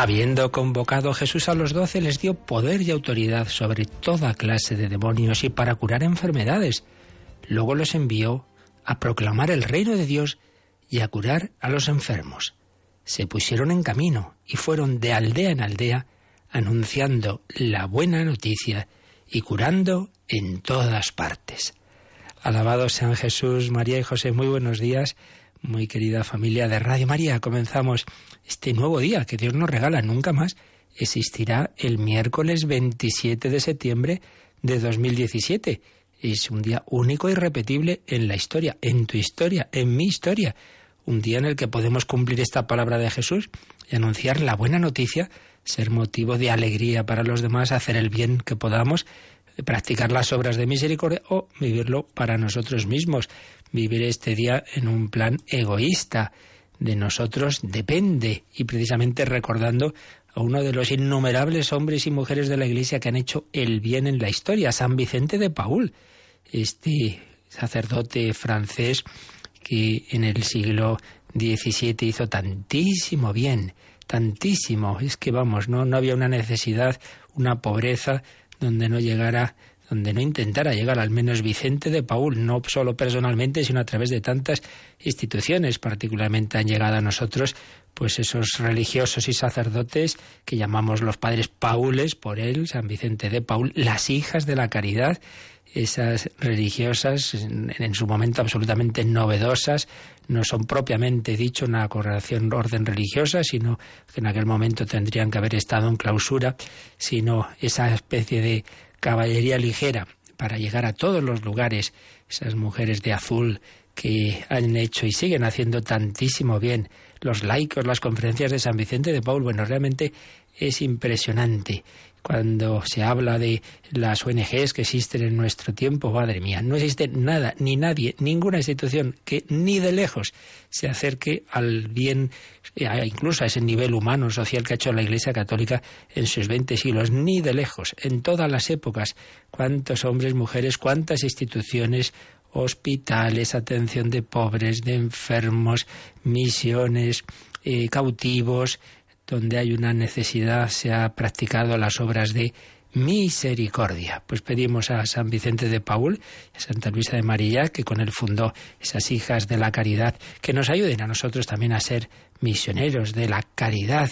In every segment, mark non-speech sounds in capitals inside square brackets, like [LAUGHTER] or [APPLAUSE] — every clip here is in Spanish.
Habiendo convocado Jesús a los doce, les dio poder y autoridad sobre toda clase de demonios y para curar enfermedades. Luego los envió a proclamar el reino de Dios y a curar a los enfermos. Se pusieron en camino y fueron de aldea en aldea anunciando la buena noticia y curando en todas partes. Alabado sean Jesús, María y José, muy buenos días, muy querida familia de Radio María. Comenzamos este nuevo día que Dios nos regala nunca más existirá el miércoles 27 de septiembre de 2017. Es un día único y repetible en la historia, en tu historia, en mi historia. Un día en el que podemos cumplir esta palabra de Jesús y anunciar la buena noticia, ser motivo de alegría para los demás, hacer el bien que podamos, practicar las obras de misericordia o vivirlo para nosotros mismos. Vivir este día en un plan egoísta de nosotros depende y precisamente recordando a uno de los innumerables hombres y mujeres de la Iglesia que han hecho el bien en la historia, San Vicente de Paul, este sacerdote francés que en el siglo XVII hizo tantísimo bien, tantísimo. Es que vamos, no, no había una necesidad, una pobreza donde no llegara donde no intentara llegar al menos Vicente de Paul, no solo personalmente, sino a través de tantas instituciones, particularmente han llegado a nosotros pues esos religiosos y sacerdotes que llamamos los padres Paules por él, San Vicente de Paul, las hijas de la caridad, esas religiosas en, su momento absolutamente novedosas, no son propiamente dicho una correlación orden religiosa, sino que en aquel momento tendrían que haber estado en clausura, sino esa especie de caballería ligera para llegar a todos los lugares, esas mujeres de azul que han hecho y siguen haciendo tantísimo bien, los laicos, las conferencias de San Vicente de Paul, bueno, realmente es impresionante cuando se habla de las ONGs que existen en nuestro tiempo, madre mía, no existe nada, ni nadie, ninguna institución que ni de lejos se acerque al bien, eh, incluso a ese nivel humano, social que ha hecho la Iglesia Católica en sus 20 siglos, ni de lejos, en todas las épocas, cuántos hombres, mujeres, cuántas instituciones, hospitales, atención de pobres, de enfermos, misiones, eh, cautivos, donde hay una necesidad se ha practicado las obras de misericordia. Pues pedimos a San Vicente de Paul, a Santa Luisa de María, que con él fundó esas hijas de la caridad, que nos ayuden a nosotros también a ser misioneros de la caridad,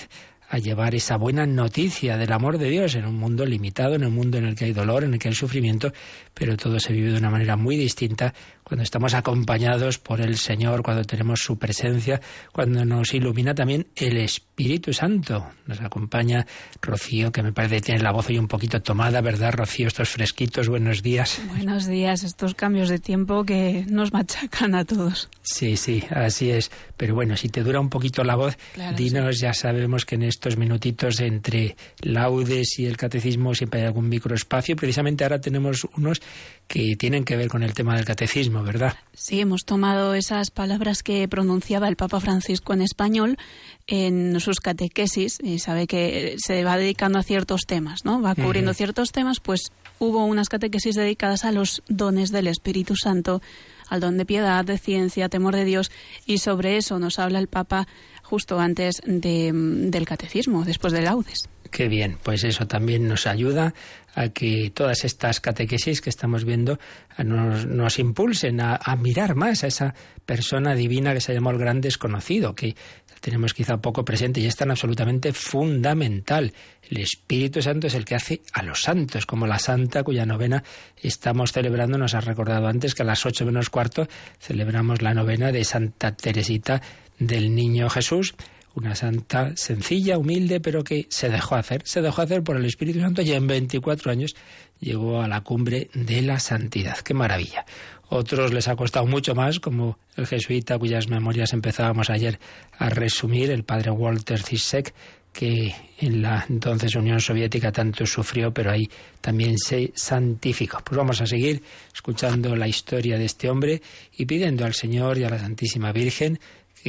a llevar esa buena noticia del amor de Dios en un mundo limitado, en un mundo en el que hay dolor, en el que hay sufrimiento, pero todo se vive de una manera muy distinta cuando estamos acompañados por el Señor, cuando tenemos su presencia, cuando nos ilumina también el Espíritu Santo. Nos acompaña Rocío, que me parece que tiene la voz hoy un poquito tomada, ¿verdad, Rocío? Estos fresquitos, buenos días. Buenos días, estos cambios de tiempo que nos machacan a todos. Sí, sí, así es. Pero bueno, si te dura un poquito la voz, dinos, ya sabemos que en estos minutitos entre laudes y el catecismo siempre hay algún microespacio. Precisamente ahora tenemos unos que tienen que ver con el tema del catecismo, ¿verdad? Sí, hemos tomado esas palabras que pronunciaba el Papa Francisco en español en sus catequesis y sabe que se va dedicando a ciertos temas, ¿no? Va cubriendo ciertos temas, pues hubo unas catequesis dedicadas a los dones del Espíritu Santo, al don de piedad, de ciencia, temor de Dios y sobre eso nos habla el Papa justo antes de, del catecismo, después de laudes. Qué bien, pues eso también nos ayuda a que todas estas catequesis que estamos viendo nos, impulsen a, mirar más a esa persona divina que se llamó el gran desconocido, que tenemos quizá poco presente y es tan absolutamente fundamental. El Espíritu Santo es el que hace a los santos, como la santa cuya novena estamos celebrando. Nos ha recordado antes que a las ocho menos cuarto celebramos la novena de Santa Teresita del Niño Jesús una santa sencilla, humilde, pero que se dejó hacer, se dejó hacer por el Espíritu Santo y en 24 años llegó a la cumbre de la santidad. ¡Qué maravilla! Otros les ha costado mucho más, como el jesuita cuyas memorias empezábamos ayer a resumir, el padre Walter Zizek, que en la entonces Unión Soviética tanto sufrió, pero ahí también se santificó. Pues vamos a seguir escuchando la historia de este hombre y pidiendo al Señor y a la Santísima Virgen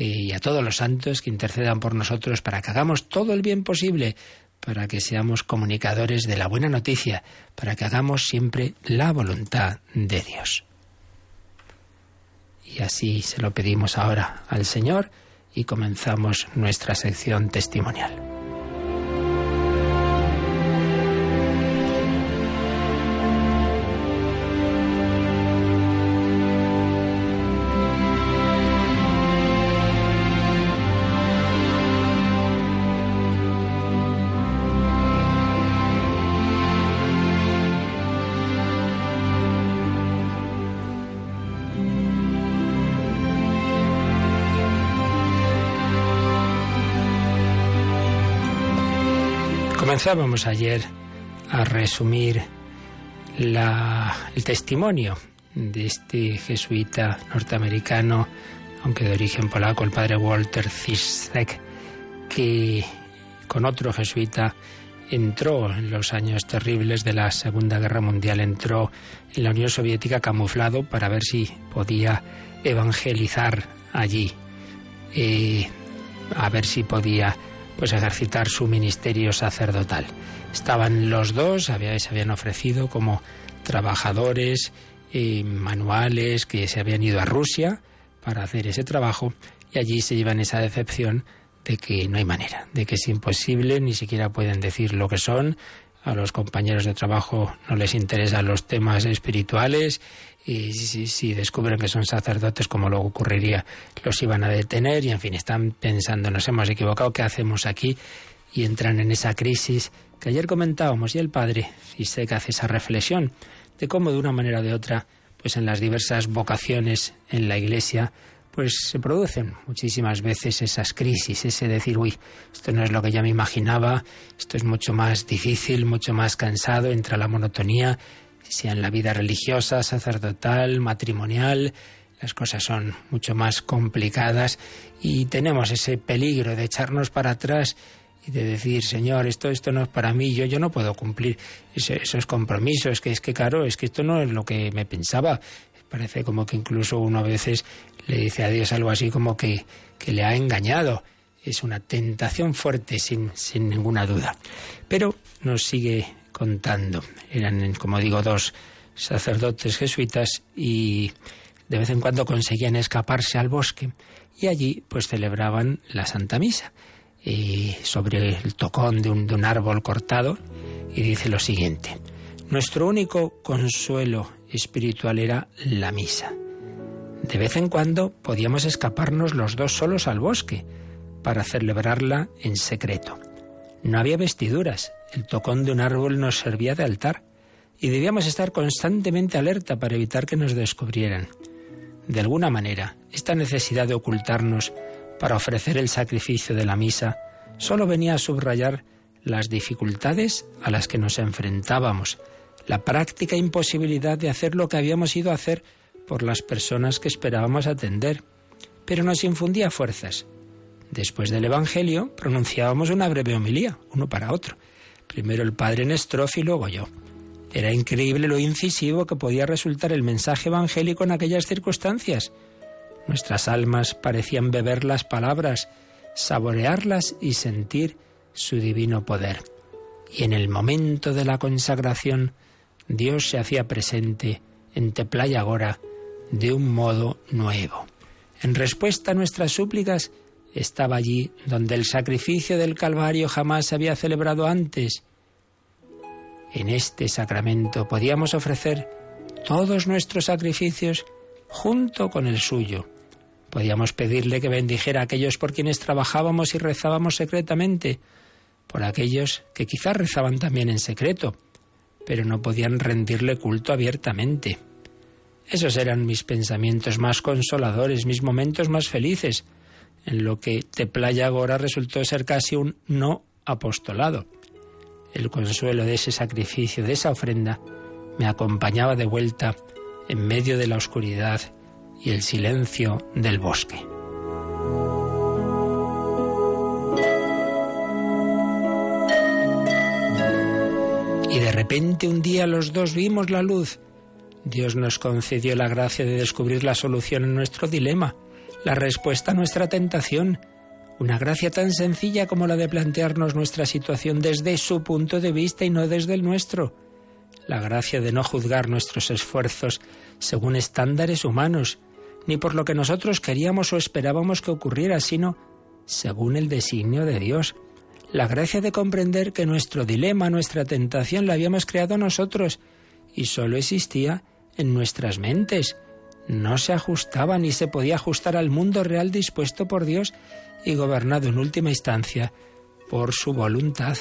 y a todos los santos que intercedan por nosotros para que hagamos todo el bien posible, para que seamos comunicadores de la buena noticia, para que hagamos siempre la voluntad de Dios. Y así se lo pedimos ahora al Señor y comenzamos nuestra sección testimonial. Comenzábamos ayer a resumir el testimonio de este jesuita norteamericano, aunque de origen polaco, el padre Walter Zizek, que con otro jesuita entró en los años terribles de la Segunda Guerra Mundial, entró en la Unión Soviética camuflado para ver si podía evangelizar allí, eh, a ver si podía pues ejercitar su ministerio sacerdotal. Estaban los dos, se habían ofrecido como trabajadores y manuales que se habían ido a Rusia para hacer ese trabajo y allí se llevan esa decepción de que no hay manera, de que es imposible, ni siquiera pueden decir lo que son, a los compañeros de trabajo no les interesan los temas espirituales y si, descubren que son sacerdotes, como luego ocurriría, los iban a detener y en fin, están pensando, nos hemos equivocado, ¿qué hacemos aquí? Y entran en esa crisis que ayer comentábamos y el padre que hace esa reflexión de cómo de una manera o de otra, pues en las diversas vocaciones en la iglesia, pues se producen muchísimas veces esas crisis, ese decir, uy, esto no es lo que ya me imaginaba, esto es mucho más difícil, mucho más cansado, entra la monotonía, sea en la vida religiosa, sacerdotal, matrimonial, las cosas son mucho más complicadas y tenemos ese peligro de echarnos para atrás y de decir, Señor, esto, esto no es para mí, yo, yo no puedo cumplir esos compromisos, que es que, claro, es que esto no es lo que me pensaba. Parece como que incluso uno a veces le dice a Dios algo así como que, que le ha engañado. Es una tentación fuerte, sin, sin ninguna duda. Pero nos sigue contando. Eran, como digo, dos sacerdotes jesuitas y de vez en cuando conseguían escaparse al bosque y allí pues celebraban la Santa Misa y sobre el tocón de un, de un árbol cortado y dice lo siguiente, nuestro único consuelo espiritual era la misa. De vez en cuando podíamos escaparnos los dos solos al bosque para celebrarla en secreto. No había vestiduras, el tocón de un árbol nos servía de altar y debíamos estar constantemente alerta para evitar que nos descubrieran. De alguna manera, esta necesidad de ocultarnos para ofrecer el sacrificio de la misa solo venía a subrayar las dificultades a las que nos enfrentábamos, la práctica imposibilidad de hacer lo que habíamos ido a hacer por las personas que esperábamos atender, pero nos infundía fuerzas. Después del Evangelio pronunciábamos una breve homilía, uno para otro, primero el padre Nestrof y luego yo. Era increíble lo incisivo que podía resultar el mensaje evangélico en aquellas circunstancias. Nuestras almas parecían beber las palabras, saborearlas y sentir su divino poder. Y en el momento de la consagración, Dios se hacía presente en Teplaya Agora de un modo nuevo. En respuesta a nuestras súplicas, estaba allí donde el sacrificio del Calvario jamás se había celebrado antes. En este sacramento podíamos ofrecer todos nuestros sacrificios junto con el suyo. Podíamos pedirle que bendijera a aquellos por quienes trabajábamos y rezábamos secretamente, por aquellos que quizás rezaban también en secreto, pero no podían rendirle culto abiertamente. Esos eran mis pensamientos más consoladores, mis momentos más felices, en lo que Teplaya Gora resultó ser casi un no apostolado. El consuelo de ese sacrificio, de esa ofrenda, me acompañaba de vuelta en medio de la oscuridad y el silencio del bosque. Y de repente un día los dos vimos la luz. Dios nos concedió la gracia de descubrir la solución en nuestro dilema la respuesta a nuestra tentación. Una gracia tan sencilla como la de plantearnos nuestra situación desde su punto de vista y no desde el nuestro. La gracia de no juzgar nuestros esfuerzos según estándares humanos, ni por lo que nosotros queríamos o esperábamos que ocurriera, sino según el designio de Dios. La gracia de comprender que nuestro dilema, nuestra tentación la habíamos creado nosotros y sólo existía en nuestras mentes. No se ajustaba ni se podía ajustar al mundo real dispuesto por Dios y gobernado en última instancia por su voluntad.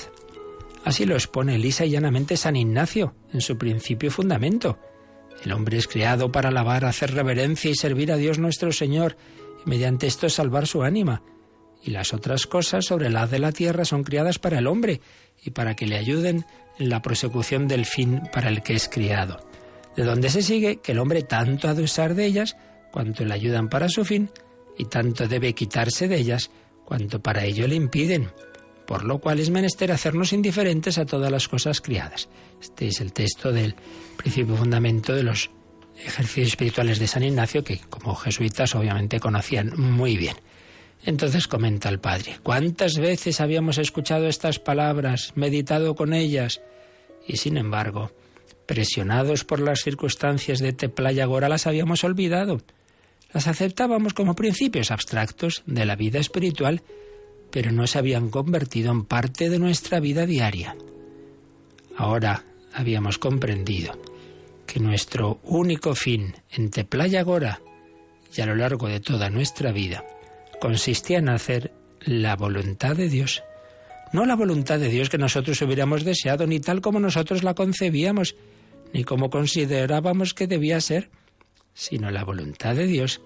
Así lo expone lisa y llanamente San Ignacio en su principio y fundamento. El hombre es creado para alabar, hacer reverencia y servir a Dios nuestro Señor, y mediante esto salvar su ánima. Y las otras cosas sobre la haz de la tierra son criadas para el hombre y para que le ayuden en la prosecución del fin para el que es criado. De donde se sigue que el hombre tanto ha de usar de ellas cuanto le ayudan para su fin, y tanto debe quitarse de ellas cuanto para ello le impiden por lo cual es menester hacernos indiferentes a todas las cosas criadas. Este es el texto del principio fundamento de los ejercicios espirituales de San Ignacio, que como jesuitas obviamente conocían muy bien. Entonces comenta el padre, ¿cuántas veces habíamos escuchado estas palabras, meditado con ellas? Y sin embargo, presionados por las circunstancias de Teplaya Gora, las habíamos olvidado. Las aceptábamos como principios abstractos de la vida espiritual pero no se habían convertido en parte de nuestra vida diaria. Ahora habíamos comprendido que nuestro único fin en Teplaya Gora y a lo largo de toda nuestra vida consistía en hacer la voluntad de Dios. No la voluntad de Dios que nosotros hubiéramos deseado, ni tal como nosotros la concebíamos, ni como considerábamos que debía ser, sino la voluntad de Dios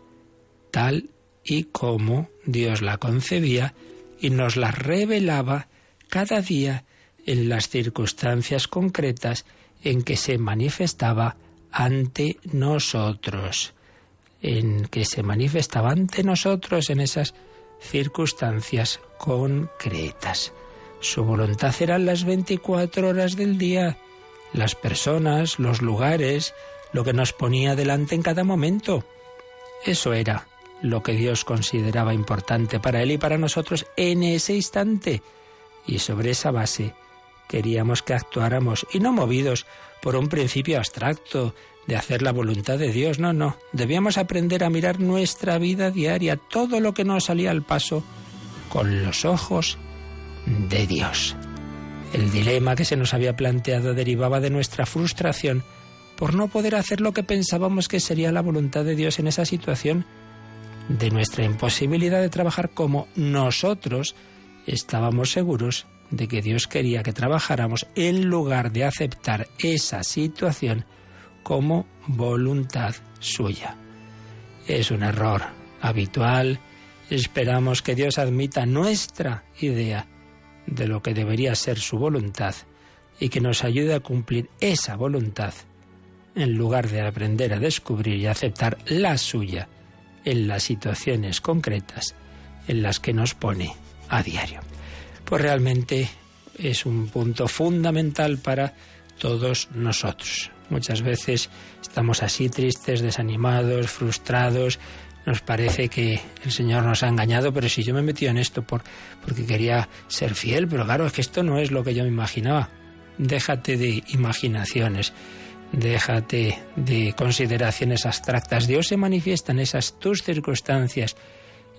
tal y como Dios la concebía y nos la revelaba cada día en las circunstancias concretas en que se manifestaba ante nosotros, en que se manifestaba ante nosotros en esas circunstancias concretas. Su voluntad eran las 24 horas del día, las personas, los lugares, lo que nos ponía delante en cada momento. Eso era lo que Dios consideraba importante para él y para nosotros en ese instante. Y sobre esa base queríamos que actuáramos y no movidos por un principio abstracto de hacer la voluntad de Dios, no, no. Debíamos aprender a mirar nuestra vida diaria, todo lo que nos salía al paso, con los ojos de Dios. El dilema que se nos había planteado derivaba de nuestra frustración por no poder hacer lo que pensábamos que sería la voluntad de Dios en esa situación de nuestra imposibilidad de trabajar como nosotros estábamos seguros de que Dios quería que trabajáramos en lugar de aceptar esa situación como voluntad suya. Es un error habitual. Esperamos que Dios admita nuestra idea de lo que debería ser su voluntad y que nos ayude a cumplir esa voluntad en lugar de aprender a descubrir y aceptar la suya en las situaciones concretas en las que nos pone a diario. Pues realmente es un punto fundamental para todos nosotros. Muchas veces estamos así tristes, desanimados, frustrados, nos parece que el Señor nos ha engañado, pero si yo me he metido en esto por, porque quería ser fiel, pero claro, es que esto no es lo que yo me imaginaba. Déjate de imaginaciones. Déjate de consideraciones abstractas. Dios se manifiesta en esas tus circunstancias,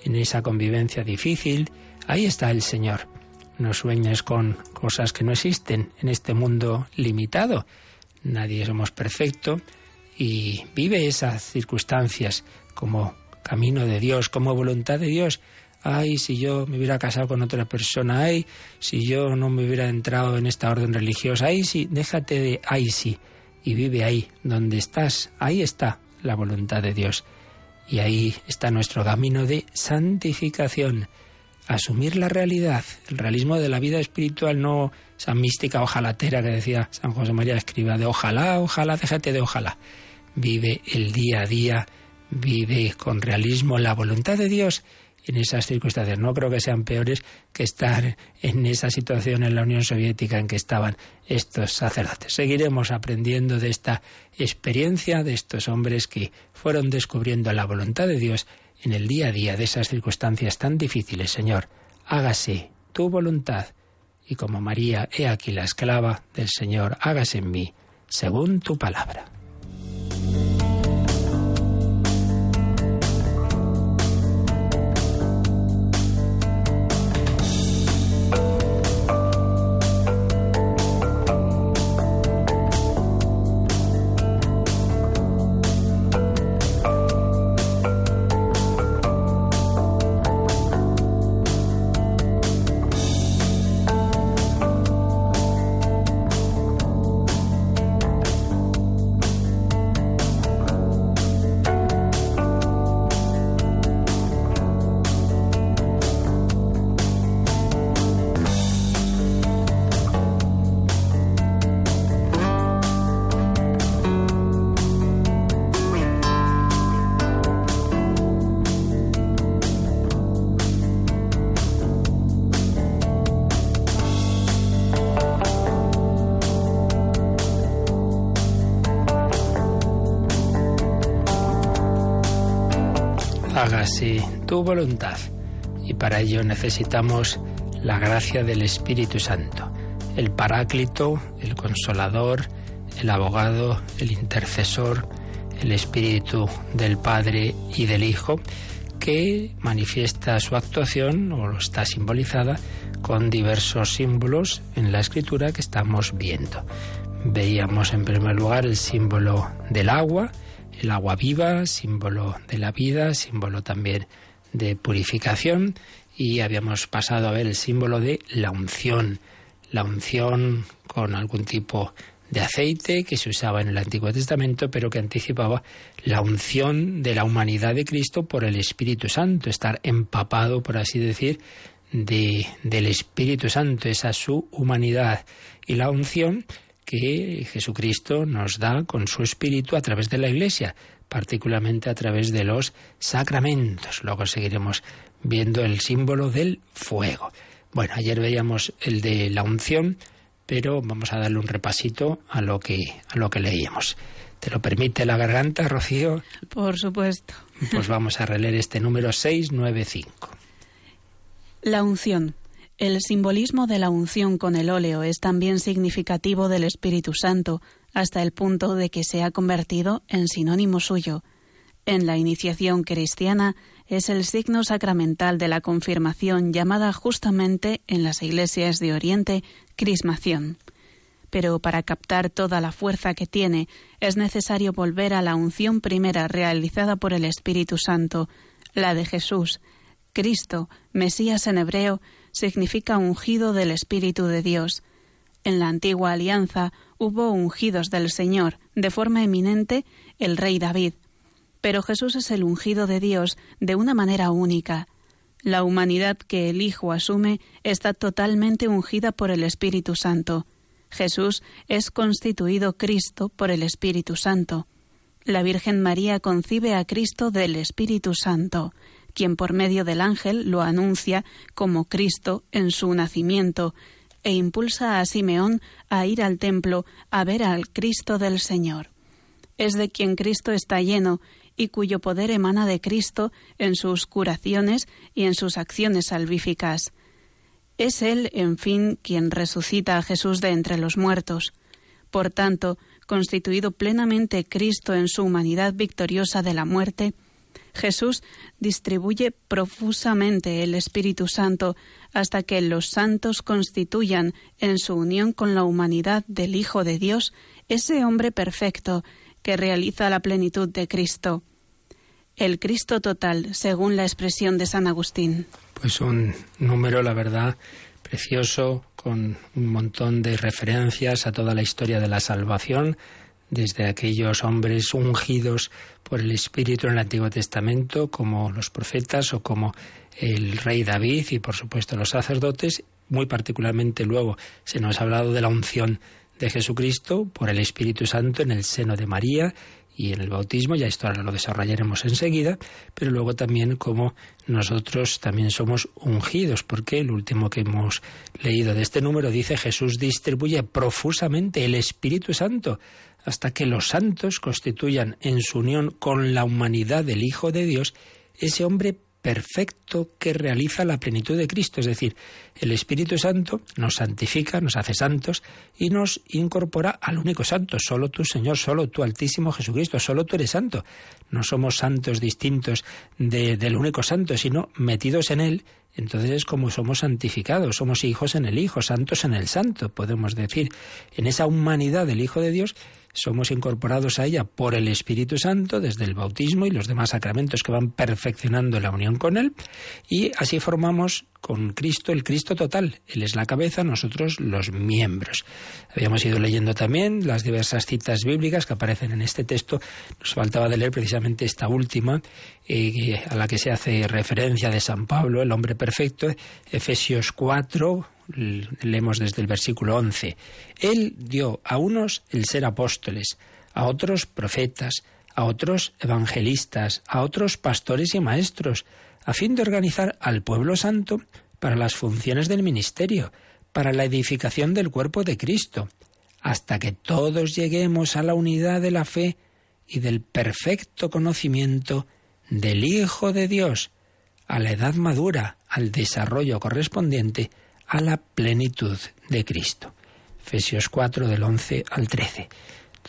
en esa convivencia difícil. Ahí está el Señor. No sueñes con cosas que no existen en este mundo limitado. Nadie somos perfecto y vive esas circunstancias como camino de Dios, como voluntad de Dios. Ay, si yo me hubiera casado con otra persona, ay, si yo no me hubiera entrado en esta orden religiosa, ay, sí, déjate de ay, sí y vive ahí, donde estás, ahí está la voluntad de Dios. Y ahí está nuestro camino de santificación, asumir la realidad, el realismo de la vida espiritual, no esa mística ojalatera que decía San José María Escriba, de ojalá, ojalá, déjate de ojalá. Vive el día a día, vive con realismo la voluntad de Dios en esas circunstancias. No creo que sean peores que estar en esa situación en la Unión Soviética en que estaban estos sacerdotes. Seguiremos aprendiendo de esta experiencia de estos hombres que fueron descubriendo la voluntad de Dios en el día a día de esas circunstancias tan difíciles. Señor, hágase tu voluntad. Y como María, he aquí la esclava del Señor, hágase en mí según tu palabra. Hágase tu voluntad. Y para ello necesitamos la gracia del Espíritu Santo, el Paráclito, el Consolador, el Abogado, el Intercesor, el Espíritu del Padre y del Hijo, que manifiesta su actuación o está simbolizada con diversos símbolos en la escritura que estamos viendo. Veíamos en primer lugar el símbolo del agua, el agua viva, símbolo de la vida, símbolo también de purificación, y habíamos pasado a ver el símbolo de la unción, la unción con algún tipo de aceite que se usaba en el Antiguo Testamento, pero que anticipaba la unción de la humanidad de Cristo por el Espíritu Santo, estar empapado, por así decir, de, del Espíritu Santo, esa su humanidad. Y la unción que Jesucristo nos da con su Espíritu a través de la Iglesia, particularmente a través de los sacramentos. Luego seguiremos viendo el símbolo del fuego. Bueno, ayer veíamos el de la unción, pero vamos a darle un repasito a lo que, a lo que leíamos. ¿Te lo permite la garganta, Rocío? Por supuesto. Pues vamos a releer este número 695. La unción. El simbolismo de la unción con el óleo es también significativo del Espíritu Santo, hasta el punto de que se ha convertido en sinónimo suyo. En la iniciación cristiana es el signo sacramental de la confirmación llamada justamente en las iglesias de Oriente crismación. Pero para captar toda la fuerza que tiene es necesario volver a la unción primera realizada por el Espíritu Santo, la de Jesús, Cristo, Mesías en hebreo, significa ungido del Espíritu de Dios. En la antigua alianza hubo ungidos del Señor, de forma eminente el rey David. Pero Jesús es el ungido de Dios de una manera única. La humanidad que el Hijo asume está totalmente ungida por el Espíritu Santo. Jesús es constituido Cristo por el Espíritu Santo. La Virgen María concibe a Cristo del Espíritu Santo quien por medio del ángel lo anuncia como Cristo en su nacimiento, e impulsa a Simeón a ir al templo a ver al Cristo del Señor. Es de quien Cristo está lleno y cuyo poder emana de Cristo en sus curaciones y en sus acciones salvíficas. Es Él, en fin, quien resucita a Jesús de entre los muertos. Por tanto, constituido plenamente Cristo en su humanidad victoriosa de la muerte, Jesús distribuye profusamente el Espíritu Santo hasta que los santos constituyan en su unión con la humanidad del Hijo de Dios ese hombre perfecto que realiza la plenitud de Cristo. El Cristo total, según la expresión de San Agustín. Pues un número, la verdad, precioso, con un montón de referencias a toda la historia de la salvación desde aquellos hombres ungidos por el Espíritu en el Antiguo Testamento, como los profetas o como el rey David y por supuesto los sacerdotes, muy particularmente luego se nos ha hablado de la unción de Jesucristo por el Espíritu Santo en el seno de María y en el bautismo, ya esto ahora lo desarrollaremos enseguida, pero luego también como nosotros también somos ungidos, porque el último que hemos leído de este número dice Jesús distribuye profusamente el Espíritu Santo hasta que los santos constituyan en su unión con la humanidad del Hijo de Dios ese hombre perfecto que realiza la plenitud de Cristo. Es decir, el Espíritu Santo nos santifica, nos hace santos y nos incorpora al único santo. Solo tú, Señor, solo tú, Altísimo Jesucristo, solo tú eres santo. No somos santos distintos del único santo, sino metidos en él. Entonces es como somos santificados, somos hijos en el Hijo, santos en el Santo, podemos decir. En esa humanidad del Hijo de Dios somos incorporados a ella por el Espíritu Santo desde el bautismo y los demás sacramentos que van perfeccionando la unión con Él y así formamos con Cristo el Cristo total. Él es la cabeza, nosotros los miembros. Habíamos ido leyendo también las diversas citas bíblicas que aparecen en este texto. Nos faltaba de leer precisamente esta última, eh, a la que se hace referencia de San Pablo, el hombre perfecto, Efesios 4, leemos desde el versículo 11. Él dio a unos el ser apóstoles, a otros profetas, a otros evangelistas, a otros pastores y maestros, a fin de organizar al pueblo santo para las funciones del ministerio, para la edificación del cuerpo de Cristo, hasta que todos lleguemos a la unidad de la fe y del perfecto conocimiento del Hijo de Dios, a la edad madura, al desarrollo correspondiente a la plenitud de Cristo. Efesios 4 del 11 al 13.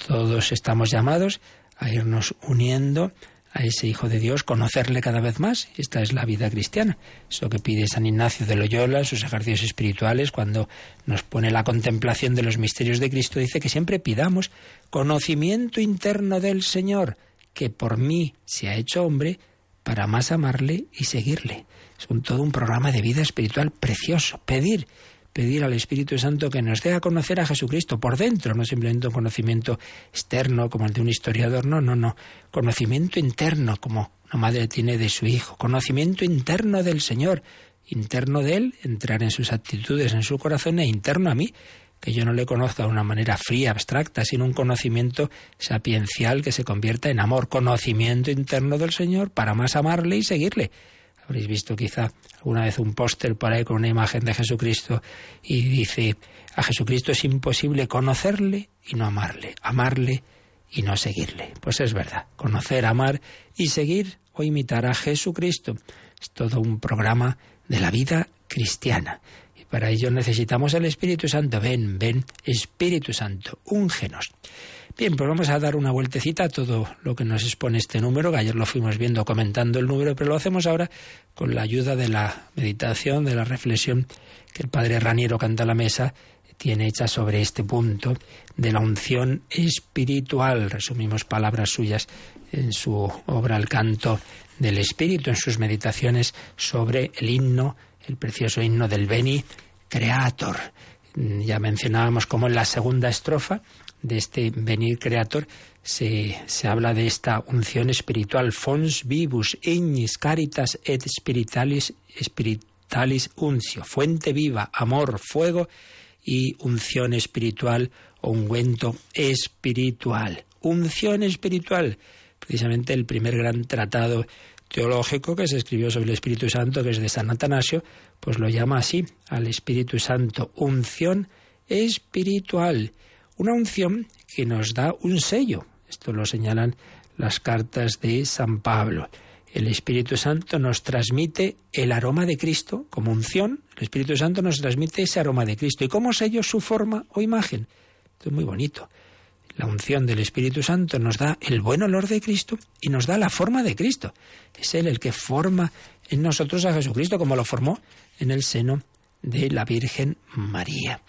Todos estamos llamados a irnos uniendo a ese Hijo de Dios, conocerle cada vez más. Esta es la vida cristiana. Eso que pide San Ignacio de Loyola en sus ejercicios espirituales, cuando nos pone la contemplación de los misterios de Cristo, dice que siempre pidamos conocimiento interno del Señor, que por mí se ha hecho hombre, para más amarle y seguirle. Es un, todo un programa de vida espiritual precioso. Pedir, pedir al Espíritu Santo que nos dé a conocer a Jesucristo por dentro, no simplemente un conocimiento externo como el de un historiador, no, no, no. Conocimiento interno como una madre tiene de su hijo. Conocimiento interno del Señor. Interno de Él, entrar en sus actitudes, en su corazón e interno a mí, que yo no le conozca de una manera fría, abstracta, sino un conocimiento sapiencial que se convierta en amor, conocimiento interno del Señor para más amarle y seguirle. Habréis visto quizá alguna vez un póster por ahí con una imagen de Jesucristo y dice, a Jesucristo es imposible conocerle y no amarle, amarle y no seguirle. Pues es verdad, conocer, amar y seguir o imitar a Jesucristo. Es todo un programa de la vida cristiana. Para ello necesitamos el Espíritu Santo. Ven, ven, Espíritu Santo, úngenos. Bien, pues vamos a dar una vueltecita a todo lo que nos expone este número, que ayer lo fuimos viendo comentando el número, pero lo hacemos ahora con la ayuda de la meditación, de la reflexión que el padre Raniero canta a la mesa tiene hecha sobre este punto de la unción espiritual. Resumimos palabras suyas en su obra El canto del espíritu, en sus meditaciones sobre el himno, el precioso himno del Beni Creator. Ya mencionábamos cómo en la segunda estrofa de este venir creator se, se, habla de esta unción espiritual, fons vivus, ignis caritas et spiritualis, spiritualis uncio, fuente viva, amor, fuego y unción espiritual o ungüento espiritual. Unción espiritual, precisamente el primer gran tratado teológico que se escribió sobre el Espíritu Santo, que es de San Atanasio, pues lo llama así, al Espíritu Santo, unción espiritual. Una unción que nos da un sello. Esto lo señalan las cartas de San Pablo. El Espíritu Santo nos transmite el aroma de Cristo como unción. El Espíritu Santo nos transmite ese aroma de Cristo. ¿Y como sello su forma o imagen? Esto es muy bonito. La unción del Espíritu Santo nos da el buen olor de Cristo y nos da la forma de Cristo. Es Él el que forma en nosotros a Jesucristo como lo formó en el seno de la Virgen María.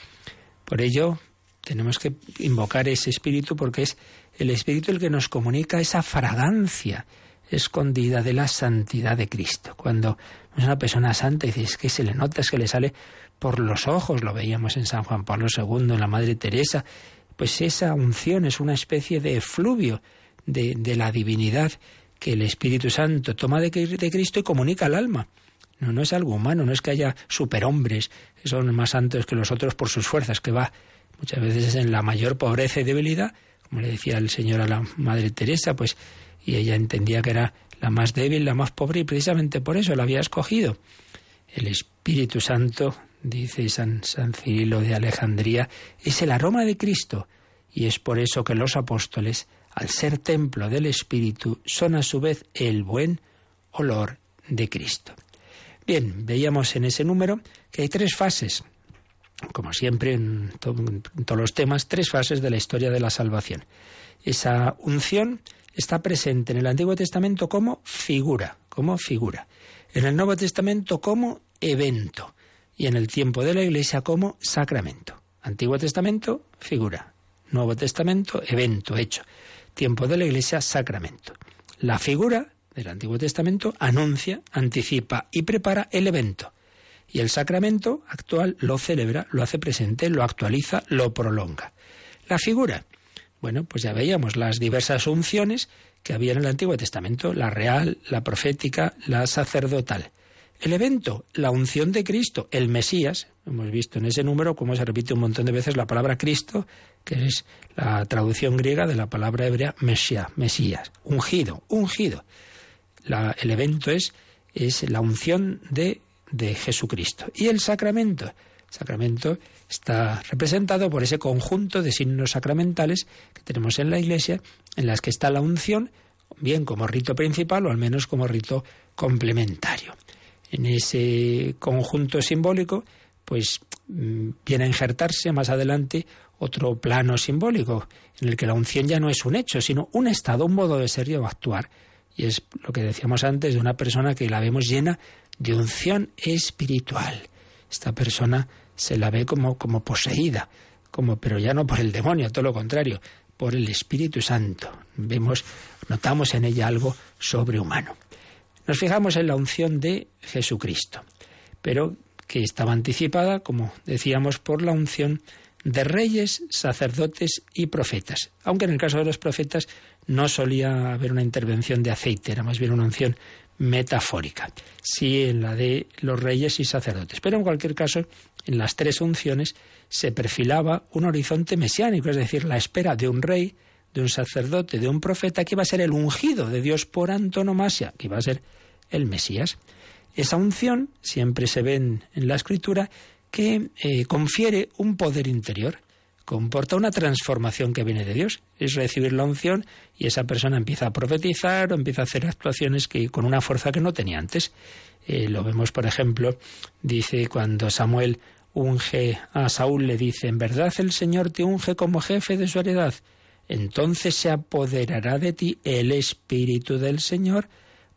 Por ello, tenemos que invocar ese espíritu porque es el espíritu el que nos comunica esa fragancia escondida de la santidad de Cristo. Cuando es una persona santa dices que se le nota, es que le sale por los ojos, lo veíamos en San Juan Pablo II, en la Madre Teresa, pues esa unción es una especie de efluvio de, de la divinidad que el Espíritu Santo toma de, de Cristo y comunica al alma. No, no es algo humano, no es que haya superhombres que son más santos que los otros por sus fuerzas, que va muchas veces en la mayor pobreza y debilidad, como le decía el Señor a la Madre Teresa, pues, y ella entendía que era la más débil, la más pobre, y precisamente por eso la había escogido. El Espíritu Santo, dice San, San Cirilo de Alejandría, es el aroma de Cristo, y es por eso que los apóstoles, al ser templo del Espíritu, son a su vez el buen olor de Cristo. Bien, veíamos en ese número que hay tres fases, como siempre en, todos los temas, tres fases de la historia de la salvación. Esa unción está presente en el Antiguo Testamento como figura, como figura. En el Nuevo Testamento como evento y en el tiempo de la Iglesia como sacramento. Antiguo Testamento, figura. Nuevo Testamento, evento, hecho. Tiempo de la Iglesia, sacramento. La figura del Antiguo Testamento anuncia, anticipa y prepara el evento. Y el sacramento actual lo celebra, lo hace presente, lo actualiza, lo prolonga. La figura, bueno, pues ya veíamos las diversas unciones que había en el Antiguo Testamento, la real, la profética, la sacerdotal. El evento, la unción de Cristo, el Mesías, hemos visto en ese número cómo se repite un montón de veces la palabra Cristo, que es la traducción griega de la palabra hebrea Mesías, Mesías, ungido, ungido el evento es, es la unción de, de Jesucristo. Y el sacramento. El sacramento está representado por ese conjunto de signos sacramentales que tenemos en la Iglesia, en las que está la unción, bien como rito principal o al menos como rito complementario. En ese conjunto simbólico, pues mm, viene a injertarse más adelante otro plano simbólico, en el que la unción ya no es un hecho, sino un estado, un modo de ser y de actuar y es lo que decíamos antes de una persona que la vemos llena de unción espiritual. Esta persona se la ve como, como poseída, como, pero ya no por el demonio, todo lo contrario, por el Espíritu Santo. Vemos, notamos en ella algo sobrehumano. Nos fijamos en la unción de Jesucristo, pero que estaba anticipada, como decíamos, por la unción de reyes, sacerdotes y profetas. Aunque en el caso de los profetas no solía haber una intervención de aceite, era más bien una unción metafórica. Sí en la de los reyes y sacerdotes. Pero en cualquier caso, en las tres unciones se perfilaba un horizonte mesiánico, es decir, la espera de un rey, de un sacerdote, de un profeta que iba a ser el ungido de Dios por antonomasia, que iba a ser el Mesías. Esa unción siempre se ve en, la escritura que eh, confiere un poder interior comporta una transformación que viene de Dios. Es recibir la unción y esa persona empieza a profetizar o empieza a hacer actuaciones que con una fuerza que no tenía antes. Eh, lo vemos, por ejemplo, dice cuando Samuel unge a Saúl, le dice, en verdad el Señor te unge como jefe de su heredad. Entonces se apoderará de ti el Espíritu del Señor,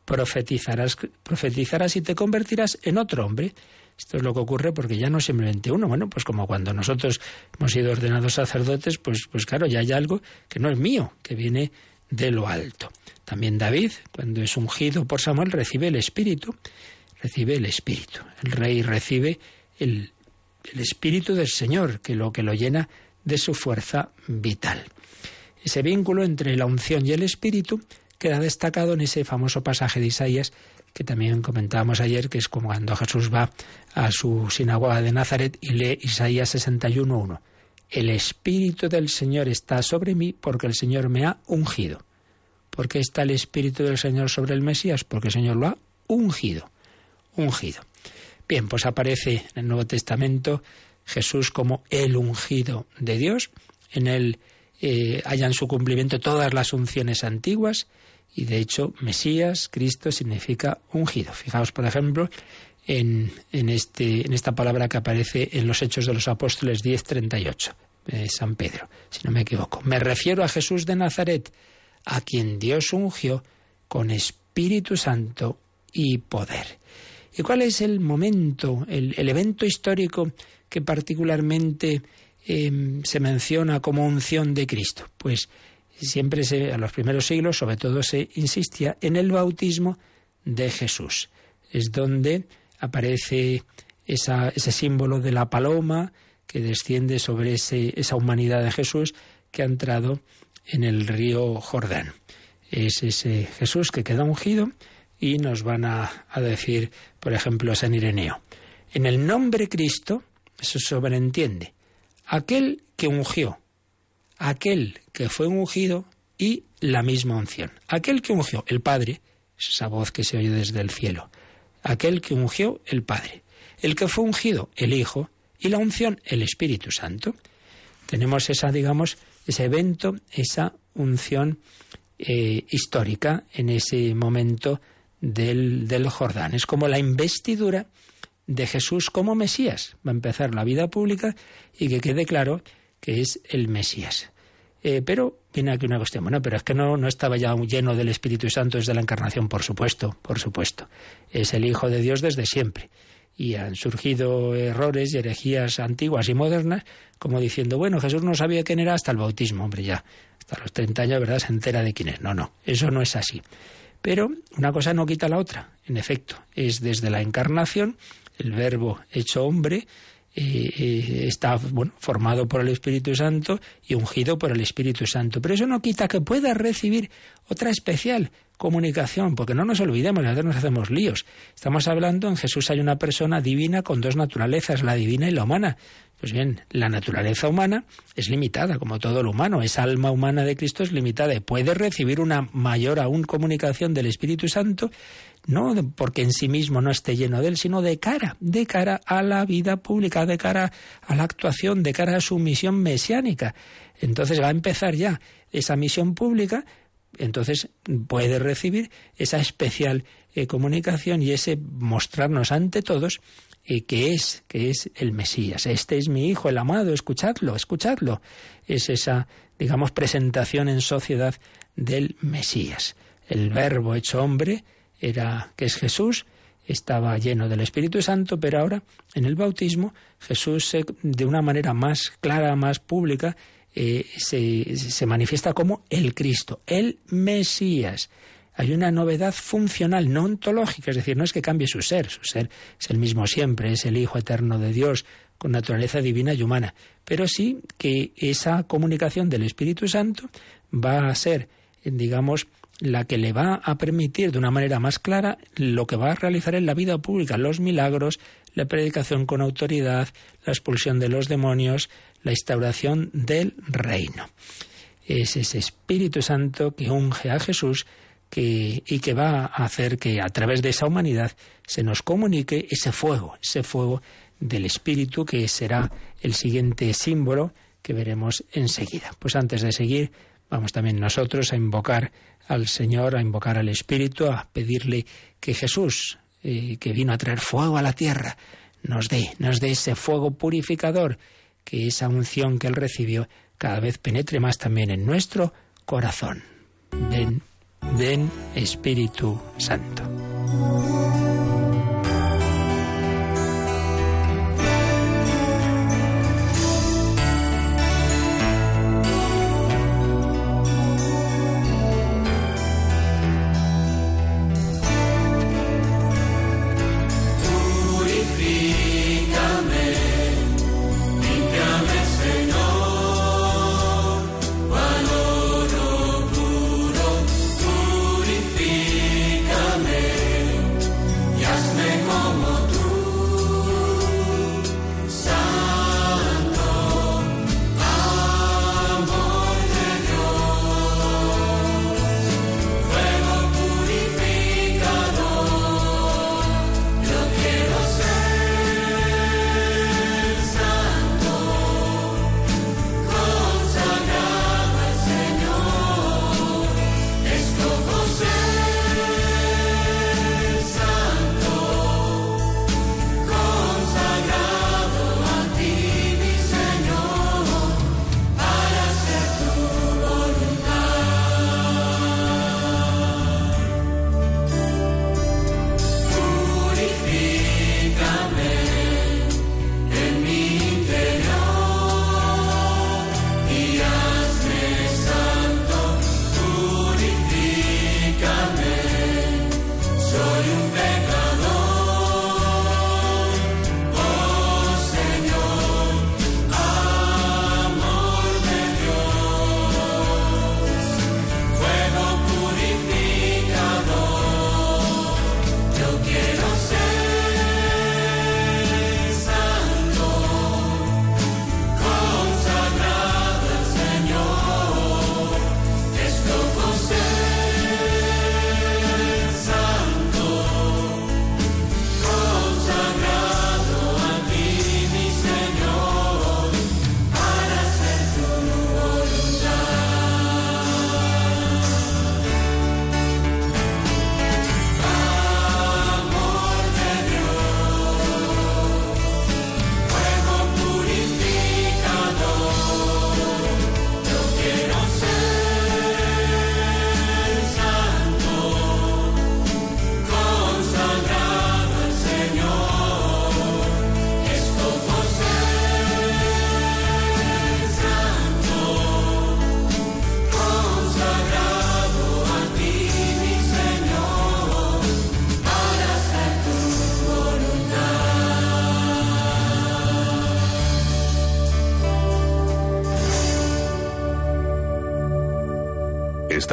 profetizarás, profetizarás y te convertirás en otro hombre. Esto es lo que ocurre porque ya no simplemente uno. Bueno, pues como cuando nosotros hemos sido ordenados sacerdotes, pues, pues claro, ya hay algo que no es mío, que viene de lo alto. También David, cuando es ungido por Samuel, recibe el Espíritu, recibe el Espíritu. El rey recibe el, el Espíritu del Señor, que lo que lo llena de su fuerza vital. Ese vínculo entre la unción y el Espíritu queda destacado en ese famoso pasaje de Isaías que también comentábamos ayer, que es como cuando Jesús va a su sinagoga de Nazaret y lee Isaías 61.1. El Espíritu del Señor está sobre mí porque el Señor me ha ungido. ¿Por qué está el Espíritu del Señor sobre el Mesías? Porque el Señor lo ha ungido. Ungido. Bien, pues aparece en el Nuevo Testamento Jesús como el ungido de Dios. En él eh, hayan su cumplimiento todas las unciones antiguas y de hecho, Mesías, Cristo, significa ungido. Fijaos, por ejemplo, en, en, este, en esta palabra que aparece en los Hechos de los Apóstoles 10.38, de San Pedro, si no me equivoco. Me refiero a Jesús de Nazaret, a quien Dios ungió con Espíritu Santo y poder. ¿Y cuál es el momento, el, evento histórico que particularmente em, se menciona como unción de Cristo? Pues siempre se, a los primeros siglos, sobre todo, se insistía en el bautismo de Jesús. Es donde aparece ese símbolo de la paloma que desciende sobre esa humanidad de Jesús que ha entrado en el río Jordán. Es ese Jesús que queda ungido y nos van a, a decir, por ejemplo, San Ireneo. En el nombre Cristo, eso sobreentiende, aquel que ungió aquel que fue ungido y la misma unción. Aquel que ungió el Padre, esa voz que se oye desde el cielo. Aquel que ungió el Padre. El que fue ungido el Hijo y la unción el Espíritu Santo. Tenemos esa, digamos, ese evento, esa unción eh, histórica en ese momento del, del Jordán. Es como la investidura de Jesús como Mesías. Va a empezar la vida pública y que quede claro que es el Mesías. Eh, pero viene aquí una cuestión. Bueno, pero es que no, no estaba ya lleno del Espíritu Santo desde la encarnación, por supuesto, por supuesto. Es el Hijo de Dios desde siempre. Y han surgido errores y herejías antiguas y modernas, como diciendo, bueno, Jesús no sabía quién era hasta el bautismo, hombre, ya. Hasta los 30 años, ¿verdad? Se entera de quién es. No, no, eso no es así. Pero una cosa no quita la otra, en efecto. Es desde la encarnación, el verbo hecho hombre, está bueno, formado por el Espíritu Santo y ungido por el Espíritu Santo. Pero eso no quita que pueda recibir otra especial comunicación, porque no nos olvidemos, a veces nos hacemos líos. Estamos hablando, en Jesús hay una persona divina con dos naturalezas, la divina y la humana. Pues bien, la naturaleza humana es limitada, como todo lo humano. Esa alma humana de Cristo es limitada y puede recibir una mayor aún comunicación del Espíritu Santo no porque en sí mismo no esté lleno de él, sino de cara, de cara a la vida pública, de cara a la actuación, de cara a su misión mesiánica. Entonces va a empezar ya esa misión pública, entonces puede recibir esa especial eh, comunicación y ese mostrarnos ante todos eh, que es, que es el Mesías. Este es mi hijo, el amado, escuchadlo, escuchadlo. Es esa, digamos, presentación en sociedad del Mesías. El verbo hecho hombre, era que es Jesús, estaba lleno del Espíritu Santo, pero ahora en el bautismo Jesús de una manera más clara, más pública, eh, se, se manifiesta como el Cristo, el Mesías. Hay una novedad funcional, no ontológica, es decir, no es que cambie su ser, su ser es el mismo siempre, es el Hijo eterno de Dios, con naturaleza divina y humana, pero sí que esa comunicación del Espíritu Santo va a ser, digamos, la que le va a permitir de una manera más clara lo que va a realizar en la vida pública, los milagros, la predicación con autoridad, la expulsión de los demonios, la instauración del reino. Es ese Espíritu Santo que unge a Jesús que, y que va a hacer que a través de esa humanidad se nos comunique ese fuego, ese fuego del Espíritu que será el siguiente símbolo que veremos enseguida. Pues antes de seguir, vamos también nosotros a invocar al Señor, a invocar al Espíritu, a pedirle que Jesús, eh, que vino a traer fuego a la tierra, nos dé, nos dé ese fuego purificador, que esa unción que Él recibió cada vez penetre más también en nuestro corazón. Ven, ven Espíritu Santo.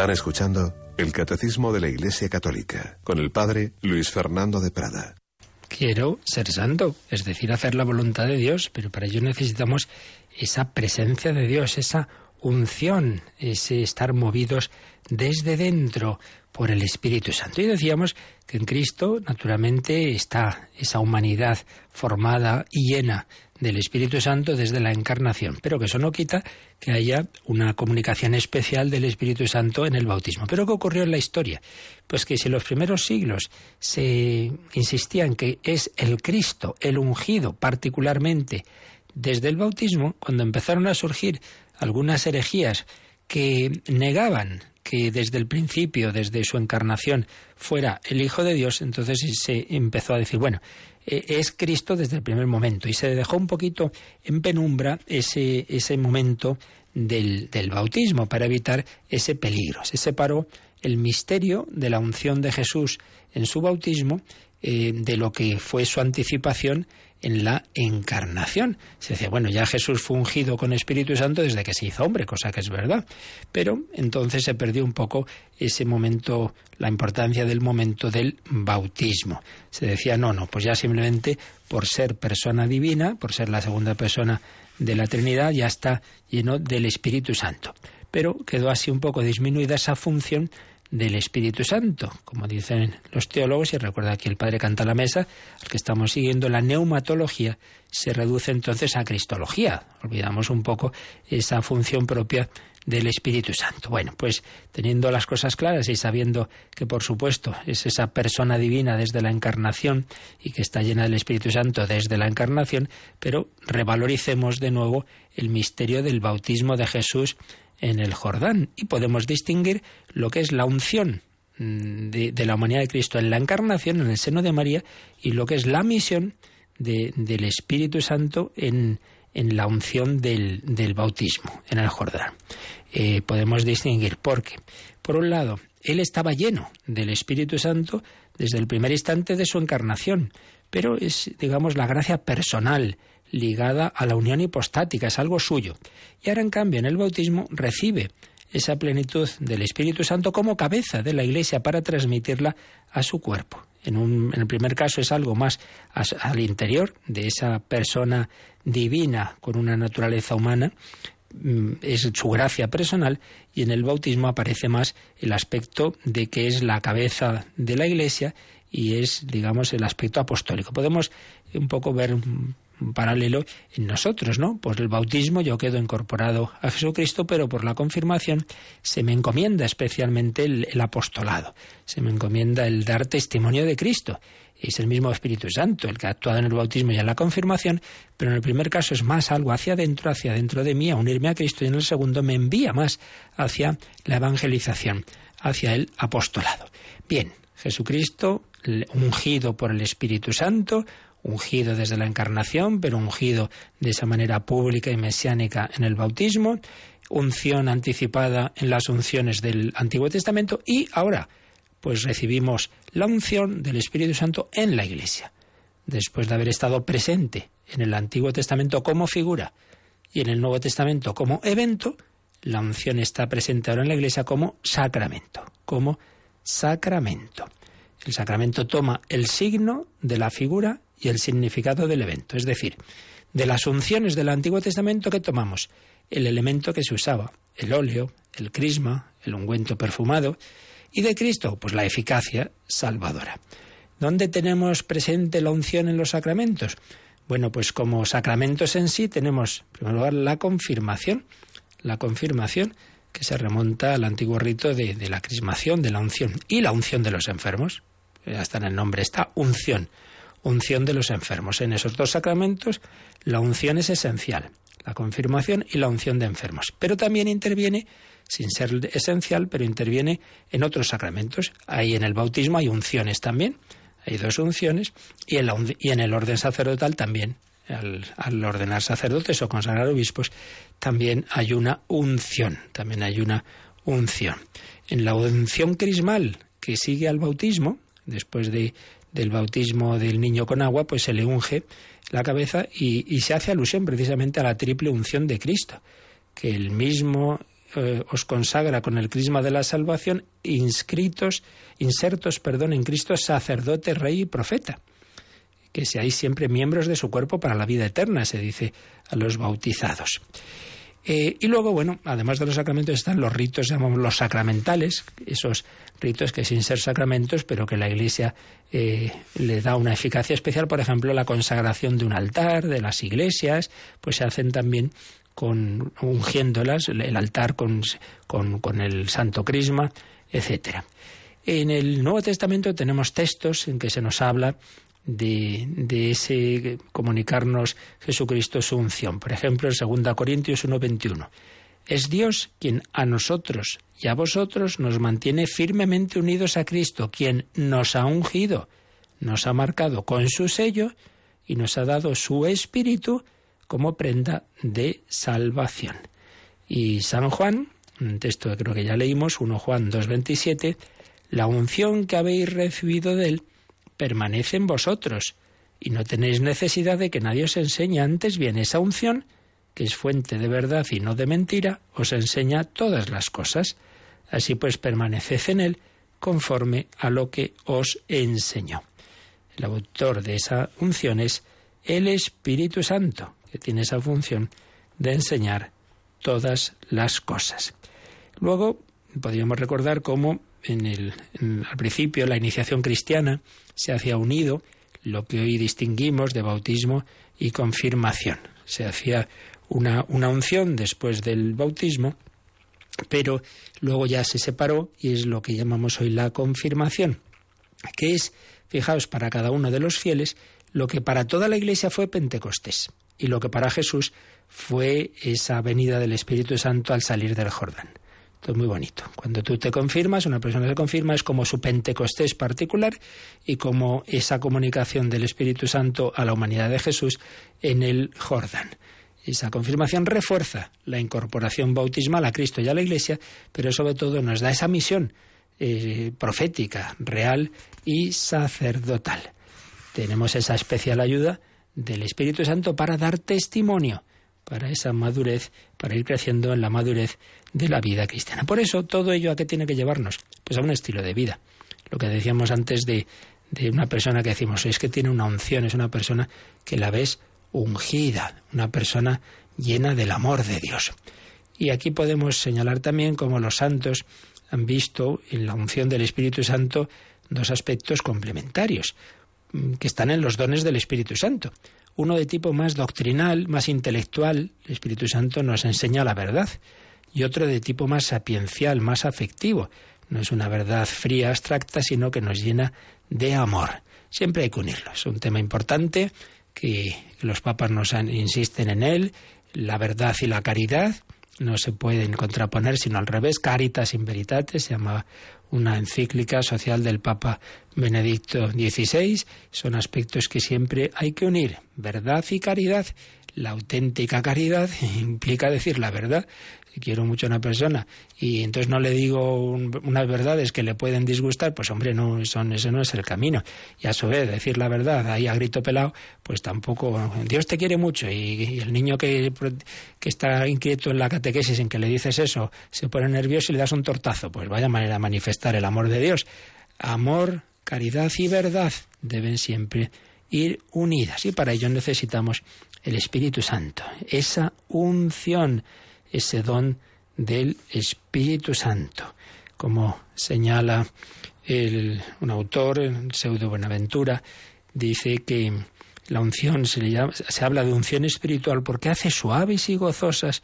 Están escuchando el Catecismo de la Iglesia Católica con el Padre Luis Fernando de Prada. Quiero ser santo, es decir, hacer la voluntad de Dios, pero para ello necesitamos esa presencia de Dios, esa unción, ese estar movidos desde dentro por el Espíritu Santo. Y decíamos que en Cristo, naturalmente, está esa humanidad formada y llena del Espíritu Santo desde la encarnación, pero que eso no quita que haya una comunicación especial del Espíritu Santo en el bautismo. Pero ¿qué ocurrió en la historia? Pues que si en los primeros siglos se insistía en que es el Cristo, el ungido particularmente desde el bautismo, cuando empezaron a surgir algunas herejías que negaban que desde el principio, desde su encarnación, fuera el Hijo de Dios, entonces se empezó a decir, bueno, eh, es Cristo desde el primer momento. Y se dejó un poquito en penumbra ese, ese momento del, del bautismo para evitar ese peligro. Se separó el misterio de la unción de Jesús en su bautismo eh, de lo que fue su anticipación en la encarnación. Se dice, bueno, ya Jesús fue ungido con Espíritu Santo desde que se hizo hombre, cosa que es verdad. Pero entonces se perdió un poco ese momento, la importancia del momento del bautismo. Se decía, no, no, pues ya simplemente por ser persona divina, por ser la segunda persona de la Trinidad, ya está lleno del Espíritu Santo. Pero quedó así un poco disminuida esa función del Espíritu Santo, como dicen los teólogos, y recuerda aquí el Padre canta la mesa, al que estamos siguiendo, la neumatología se reduce entonces a cristología. Olvidamos un poco esa función propia del Espíritu Santo. Bueno, pues teniendo las cosas claras y sabiendo que por supuesto es esa persona divina desde la encarnación y que está llena del Espíritu Santo desde la encarnación, pero revaloricemos de nuevo el misterio del bautismo de Jesús en el Jordán y podemos distinguir lo que es la unción mm, de, la humanidad de Cristo en la encarnación, en el seno de María, y lo que es la misión del Espíritu Santo en, en la unción del, del, bautismo, en el Jordán. Eh, podemos distinguir porque, por un lado, él estaba lleno del Espíritu Santo desde el primer instante de su encarnación, pero es, digamos, la gracia personal, ligada a la unión hipostática, es algo suyo. Y ahora, en cambio, en el bautismo recibe esa plenitud del Espíritu Santo como cabeza de la Iglesia para transmitirla a su cuerpo. En, un, en el primer caso es algo más al interior de esa persona divina con una naturaleza humana, mm, es su gracia personal y en el bautismo aparece más el aspecto de que es la cabeza de la Iglesia y es, digamos, el aspecto apostólico. Podemos un poco ver paralelo en nosotros, ¿no? Pues el bautismo yo quedo incorporado a Jesucristo, pero por la confirmación se me encomienda especialmente el, el apostolado, se me encomienda el dar testimonio de Cristo. Es el mismo Espíritu Santo el que ha actuado en el bautismo y en la confirmación, pero en el primer caso es más algo hacia adentro, hacia adentro de mí, a unirme a Cristo, y en el segundo me envía más hacia la evangelización, hacia el apostolado. Bien, Jesucristo, ungido por el Espíritu Santo, ungido desde la encarnación, pero ungido de esa manera pública y mesiánica en el bautismo, unción anticipada en las unciones del Antiguo Testamento y ahora pues recibimos la unción del Espíritu Santo en la Iglesia, después de haber estado presente en el Antiguo Testamento como figura y en el Nuevo Testamento como evento, la unción está presente ahora en la Iglesia como sacramento, como sacramento. El sacramento toma el signo de la figura y el significado del evento. Es decir, de las unciones del Antiguo Testamento que tomamos el elemento que se usaba, el óleo, el crisma, el ungüento perfumado, y de Cristo, pues la eficacia salvadora. ¿Dónde tenemos presente la unción en los sacramentos? Bueno, pues como sacramentos en sí tenemos, en primer lugar, la confirmación, la confirmación que se remonta al antiguo rito de, de la crismación, de la unción, y la unción de los enfermos. Hasta en el nombre está unción unción de los enfermos. En esos dos sacramentos la unción es esencial, la confirmación y la unción de enfermos. Pero también interviene, sin ser esencial, pero interviene en otros sacramentos. Ahí en el bautismo hay unciones también, hay dos unciones, y en, el orden sacerdotal también. Al, al, ordenar sacerdotes o consagrar obispos, también hay una unción, también hay una unción. En la unción crismal que sigue al bautismo, después de del bautismo del niño con agua, pues se le unge la cabeza y, se hace alusión precisamente a la triple unción de Cristo, que el mismo eh, os consagra con el crisma de la salvación, inscritos, insertos, perdón, en Cristo sacerdote, rey y profeta. Que seáis siempre miembros de su cuerpo para la vida eterna, se dice a los bautizados. Eh, y luego, bueno, además de los sacramentos están los ritos, llamamos los sacramentales, esos ritos que sin ser sacramentos, pero que la Iglesia eh, le da una eficacia especial, por ejemplo, la consagración de un altar, de las iglesias, pues se hacen también con ungiéndolas, el altar con, con, el Santo Crisma, etcétera. En el Nuevo Testamento tenemos textos en que se nos habla de, ese comunicarnos Jesucristo su unción. Por ejemplo, en 2 Corintios 1.21. Es Dios quien a nosotros y a vosotros nos mantiene firmemente unidos a Cristo, quien nos ha ungido, nos ha marcado con su sello y nos ha dado su espíritu como prenda de salvación. Y San Juan, un texto que creo que ya leímos, 1 Juan 2.27, la unción que habéis recibido de él permanece en vosotros, y no tenéis necesidad de que nadie os enseñe antes bien esa unción, que es fuente de verdad y no de mentira, os enseña todas las cosas. Así pues permaneced en él conforme a lo que os enseñó. El autor de esa unción es el Espíritu Santo, que tiene esa función de enseñar todas las cosas. Luego podríamos recordar cómo en el, al principio la iniciación cristiana se hacía unido lo que hoy distinguimos de bautismo y confirmación. Se hacía una, una unción después del bautismo, pero luego ya se separó y es lo que llamamos hoy la confirmación, que es, fijaos, para cada uno de los fieles, lo que para toda la Iglesia fue Pentecostés y lo que para Jesús fue esa venida del Espíritu Santo al salir del Jordán. Esto es muy bonito. Cuando tú te confirmas, una persona se confirma, es como su Pentecostés particular y como esa comunicación del Espíritu Santo a la humanidad de Jesús en el Jordán. Esa confirmación refuerza la incorporación bautismal a Cristo y a la Iglesia, pero sobre todo nos da esa misión eh, profética, real y sacerdotal. Tenemos esa especial ayuda del Espíritu Santo para dar testimonio, para esa madurez, para ir creciendo en la madurez de la vida cristiana. Por eso, todo ello a qué tiene que llevarnos? Pues a un estilo de vida. Lo que decíamos antes de, de una persona que decimos, es que tiene una unción, es una persona que la ves ungida, una persona llena del amor de Dios. Y aquí podemos señalar también cómo los santos han visto en la unción del Espíritu Santo dos aspectos complementarios mm, que están en los dones del Espíritu Santo. Uno de tipo más doctrinal, más intelectual, el Espíritu Santo nos enseña la verdad, y otro de tipo más sapiencial, más afectivo. No es una verdad fría, abstracta, sino que nos llena de amor. Siempre hay que unirlo. Es un tema importante que los papas nos insisten en él, la verdad y la caridad no se pueden contraponer, sino al revés, caritas in veritate, se llama una encíclica social del Papa Benedicto XVI, son aspectos que siempre hay que unir, verdad y caridad. La auténtica caridad [LAUGHS] implica decir la verdad, quiero mucho a una persona y entonces no le digo unas verdades que le pueden disgustar, pues hombre, no, son, ese no es el camino. Y a su vez, decir la verdad ahí a grito pelado, pues tampoco. Dios te quiere mucho y, el niño que, que está inquieto en la catequesis en que le dices eso se pone nervioso y le das un tortazo. Pues vaya manera de manifestar el amor de Dios. Amor, caridad y verdad deben siempre ir unidas y para ello necesitamos el Espíritu Santo, esa unción ese don del Espíritu Santo. Como señala un autor, Pseudo Buenaventura, dice que la unción se, le se habla de unción espiritual porque hace suaves y gozosas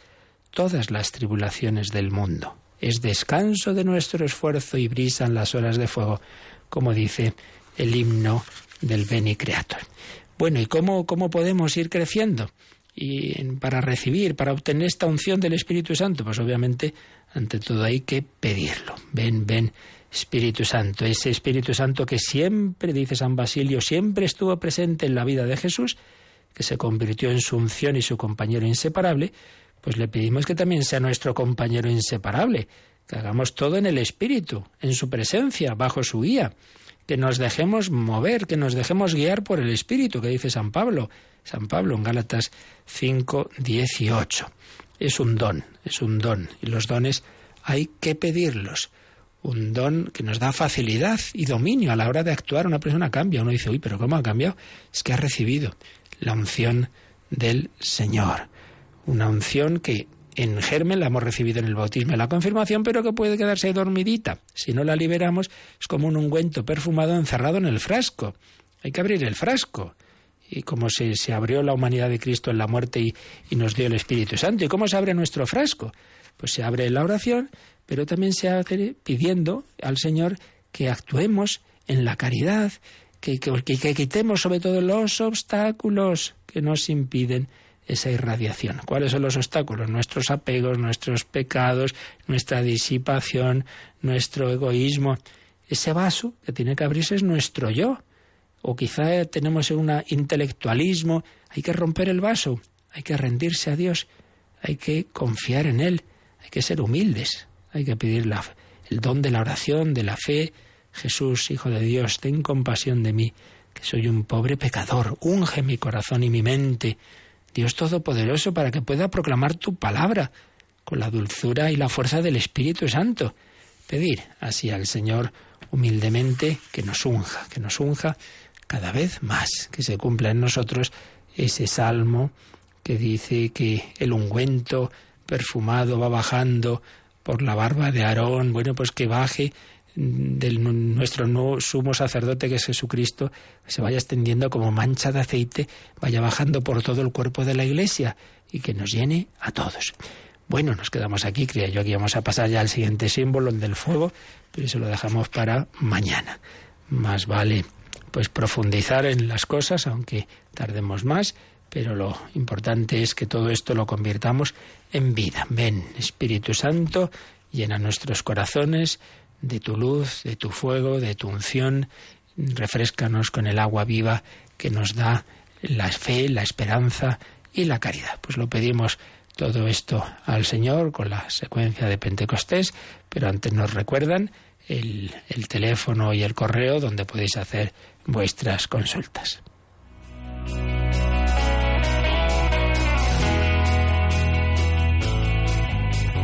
todas las tribulaciones del mundo. Es descanso de nuestro esfuerzo y brisan las horas de fuego, como dice el himno del Beni Creator. Bueno, ¿y cómo, cómo podemos ir creciendo? Y para recibir, para obtener esta unción del Espíritu Santo? Pues obviamente, ante todo hay que pedirlo. Ven, ven, Espíritu Santo, ese Espíritu Santo que siempre, dice San Basilio, siempre estuvo presente en la vida de Jesús, que se convirtió en su unción y su compañero inseparable, pues le pedimos que también sea nuestro compañero inseparable, que hagamos todo en el Espíritu, en su presencia, bajo su guía, que nos dejemos mover, que nos dejemos guiar por el Espíritu, que dice San Pablo, San Pablo en Gálatas 5, 18. Es un don, es un don, y los dones hay que pedirlos. Un don que nos da facilidad y dominio a la hora de actuar. Una persona cambia, uno dice, uy, pero ¿cómo ha cambiado? Es que ha recibido la unción del Señor. Una unción que en germen la hemos recibido en el bautismo y la confirmación, pero que puede quedarse dormidita. Si no la liberamos, es como un ungüento perfumado encerrado en el frasco. Hay que abrir el frasco. Y como se, se abrió la humanidad de Cristo en la muerte y, y nos dio el Espíritu Santo. ¿Y cómo se abre nuestro frasco? Pues se abre la oración, pero también se abre pidiendo al Señor que actuemos en la caridad, que, que, que, quitemos sobre todo los obstáculos que nos impiden esa irradiación. ¿Cuáles son los obstáculos? Nuestros apegos, nuestros pecados, nuestra disipación, nuestro egoísmo. Ese vaso que tiene que abrirse es nuestro yo. O quizá tenemos un intelectualismo. Hay que romper el vaso, hay que rendirse a Dios, hay que confiar en Él, hay que ser humildes, hay que pedir la, el don de la oración, de la fe. Jesús, Hijo de Dios, ten compasión de mí, que soy un pobre pecador. Unge mi corazón y mi mente Dios Todopoderoso, para que pueda proclamar tu palabra con la dulzura y la fuerza del Espíritu Santo. Pedir así al Señor humildemente que nos unja, que nos unja cada vez más, que se cumpla en nosotros ese salmo que dice que el ungüento perfumado va bajando por la barba de Aarón, bueno, pues que baje de nuestro nuevo sumo sacerdote que es Jesucristo se vaya extendiendo como mancha de aceite, vaya bajando por todo el cuerpo de la Iglesia y que nos llene a todos. Bueno, nos quedamos aquí, creía yo que íbamos a pasar ya al siguiente símbolo, el del fuego, pero eso lo dejamos para mañana. Más vale pues profundizar en las cosas, aunque tardemos más, pero lo importante es que todo esto lo convirtamos en vida. Ven, Espíritu Santo, llena nuestros corazones, de tu luz, de tu fuego, de tu unción. Refrescanos con el agua viva que nos da la fe, la esperanza y la caridad. Pues lo pedimos todo esto al Señor con la secuencia de Pentecostés, pero antes nos recuerdan el, el teléfono y el correo donde podéis hacer vuestras consultas.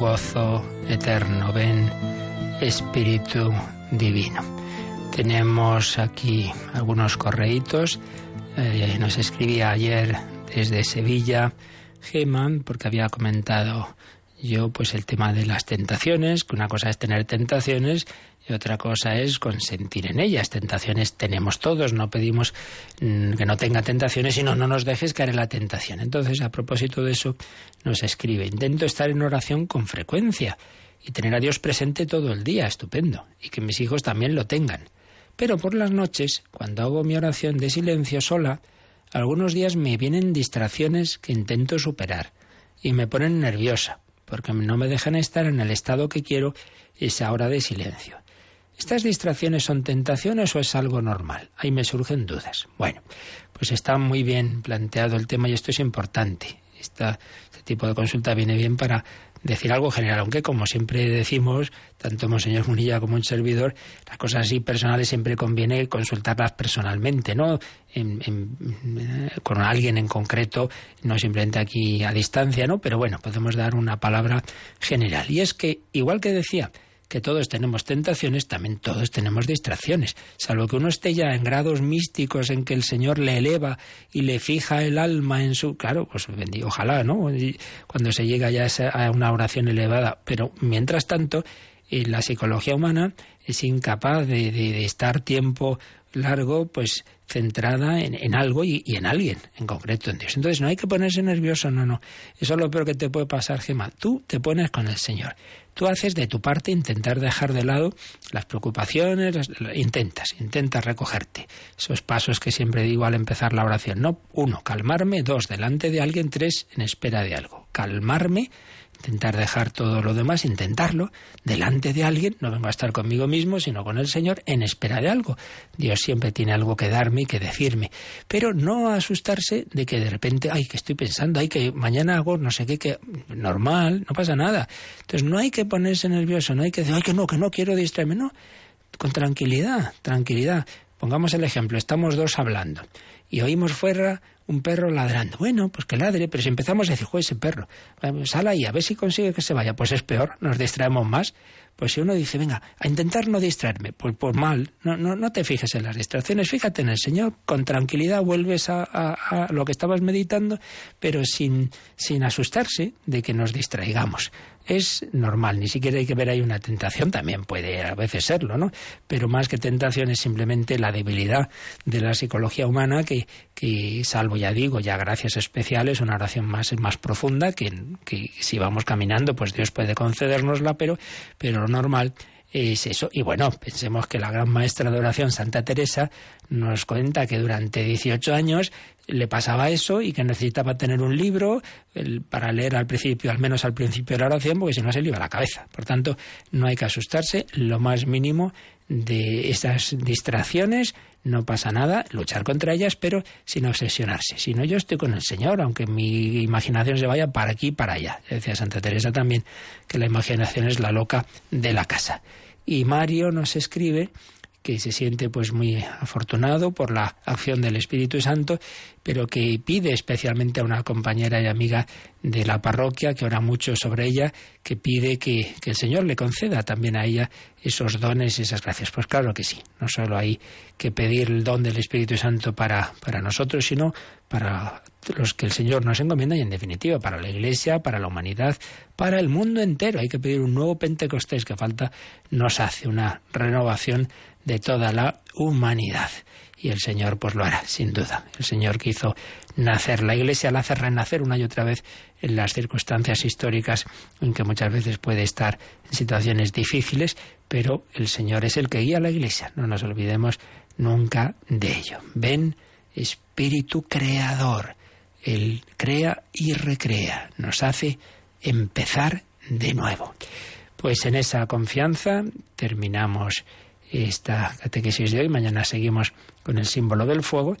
gozo eterno. Ven, Espíritu Divino. Tenemos aquí algunos correitos. Eh, nos escribía ayer desde Sevilla Geman porque había comentado yo pues el tema de las tentaciones, que una cosa es tener tentaciones y otra cosa es consentir en ellas. Tentaciones tenemos todos, no pedimos mm, que no tenga tentaciones, sino no nos dejes caer en la tentación. Entonces, a propósito de eso, nos escribe, intento estar en oración con frecuencia y tener a Dios presente todo el día, estupendo, y que mis hijos también lo tengan. Pero por las noches, cuando hago mi oración de silencio sola, algunos días me vienen distracciones que intento superar y me ponen nerviosa, porque no me dejan estar en el estado que quiero esa hora de silencio. ¿Estas distracciones son tentaciones o es algo normal? Ahí me surgen dudas. Bueno, pues está muy bien planteado el tema y esto es importante. este tipo de consulta viene bien para decir algo general, aunque como siempre decimos, tanto Monseñor Munilla como un servidor, las cosas así personales siempre conviene consultarlas personalmente, ¿no? con alguien en concreto, no simplemente aquí a distancia, ¿no? Pero bueno, podemos dar una palabra general. Y es que, igual que decía, que todos tenemos tentaciones, también todos tenemos distracciones, salvo que uno esté ya en grados místicos en que el Señor le eleva y le fija el alma en su... Claro, pues ojalá, ¿no? Cuando se llega ya a una oración elevada, pero mientras tanto, eh, la psicología humana es incapaz de, estar tiempo largo, pues centrada en, algo y, y, en alguien, en concreto en Dios. Entonces no hay que ponerse nervioso, no, no. Eso es lo peor que te puede pasar, Gemma. Tú te pones con el Señor. Tú haces de tu parte intentar dejar de lado las preocupaciones, intentas, intentas recogerte. Esos pasos que siempre digo al empezar la oración. No, uno, calmarme, dos, delante de alguien, tres, en espera de algo. Calmarme intentar dejar todo lo demás, intentarlo, delante de alguien, no vengo a estar conmigo mismo, sino con el Señor, en espera de algo. Dios siempre tiene algo que darme y que decirme, pero no asustarse de que de repente, ay, que estoy pensando, ay, que mañana hago no sé qué, que normal, no pasa nada. Entonces no hay que ponerse nervioso, no hay que decir, ay, que no, que no quiero distraerme, no, con tranquilidad, tranquilidad. Pongamos el ejemplo, estamos dos hablando y oímos fuera un perro ladrando. Bueno, pues que ladre, pero si empezamos a decir, juez, ese perro, sal ahí, a ver si consigue que se vaya, pues es peor, nos distraemos más. Pues si uno dice, venga, a intentar no distraerme, pues por mal, no, no, no te fijes en las distracciones, fíjate en el Señor, con tranquilidad vuelves a, a, lo que estabas meditando, pero sin, sin asustarse de que nos distraigamos es normal, ni siquiera hay que ver ahí una tentación, también puede a veces serlo, ¿no? Pero más que tentación es simplemente la debilidad de la psicología humana que, que salvo ya digo, ya gracias especiales, una oración más, más profunda, que, que si vamos caminando, pues Dios puede concedernosla, pero, pero lo normal es eso. Y bueno, pensemos que la gran maestra de oración, Santa Teresa, nos cuenta que durante 18 años le pasaba eso y que necesitaba tener un libro para leer al principio, al menos al principio de la oración, porque si no se le iba la cabeza. Por tanto, no hay que asustarse, lo más mínimo de esas distracciones, no pasa nada, luchar contra ellas, pero sin obsesionarse. Si no, yo estoy con el Señor, aunque mi imaginación se vaya para aquí y para allá. Decía Santa Teresa también que la imaginación es la loca de la casa. Y Mario nos escribe que se siente pues muy afortunado por la acción del Espíritu Santo, pero que pide especialmente a una compañera y amiga de la parroquia que ora mucho sobre ella, que pide que, que el Señor le conceda también a ella esos dones y esas gracias. Pues claro que sí, no solo hay que pedir el don del Espíritu Santo para, para nosotros, sino para los que el Señor nos encomienda y en definitiva para la Iglesia, para la humanidad, para el mundo entero. Hay que pedir un nuevo Pentecostés que falta nos hace una renovación de toda la humanidad. Y el Señor pues lo hará, sin duda. El Señor que hizo nacer la Iglesia la hace renacer una y otra vez en las circunstancias históricas en que muchas veces puede estar en situaciones difíciles, pero el Señor es el que guía a la Iglesia. No nos olvidemos nunca de ello. Ven, Espíritu Creador. Él crea y recrea. Nos hace empezar de nuevo. Pues en esa confianza terminamos esta catequesis de hoy. Mañana seguimos con el símbolo del fuego.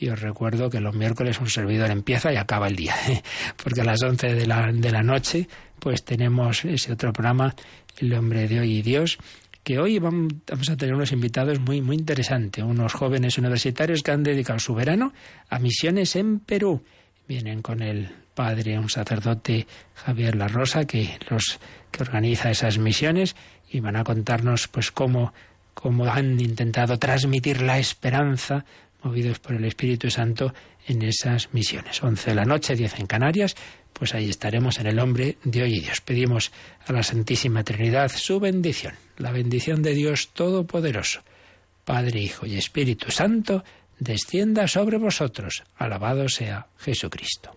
Y os recuerdo que los miércoles un servidor empieza y acaba el día, [LAUGHS] porque a las 11 de la, de la noche pues tenemos ese otro programa, El hombre de hoy y Dios, que hoy vamos a tener unos invitados muy, muy interesantes, unos jóvenes universitarios que han dedicado su verano a misiones en Perú. Vienen con el padre, un sacerdote, Javier La Rosa, que los que organiza esas misiones y van a contarnos pues cómo, cómo han intentado transmitir la esperanza movidos por el Espíritu Santo en esas misiones. 11 de la noche, 10 en Canarias, pues ahí estaremos en el hombre de hoy y Dios. Pedimos a la Santísima Trinidad su bendición, la bendición de Dios Todopoderoso, Padre, Hijo y Espíritu Santo, descienda sobre vosotros. Alabado sea Jesucristo.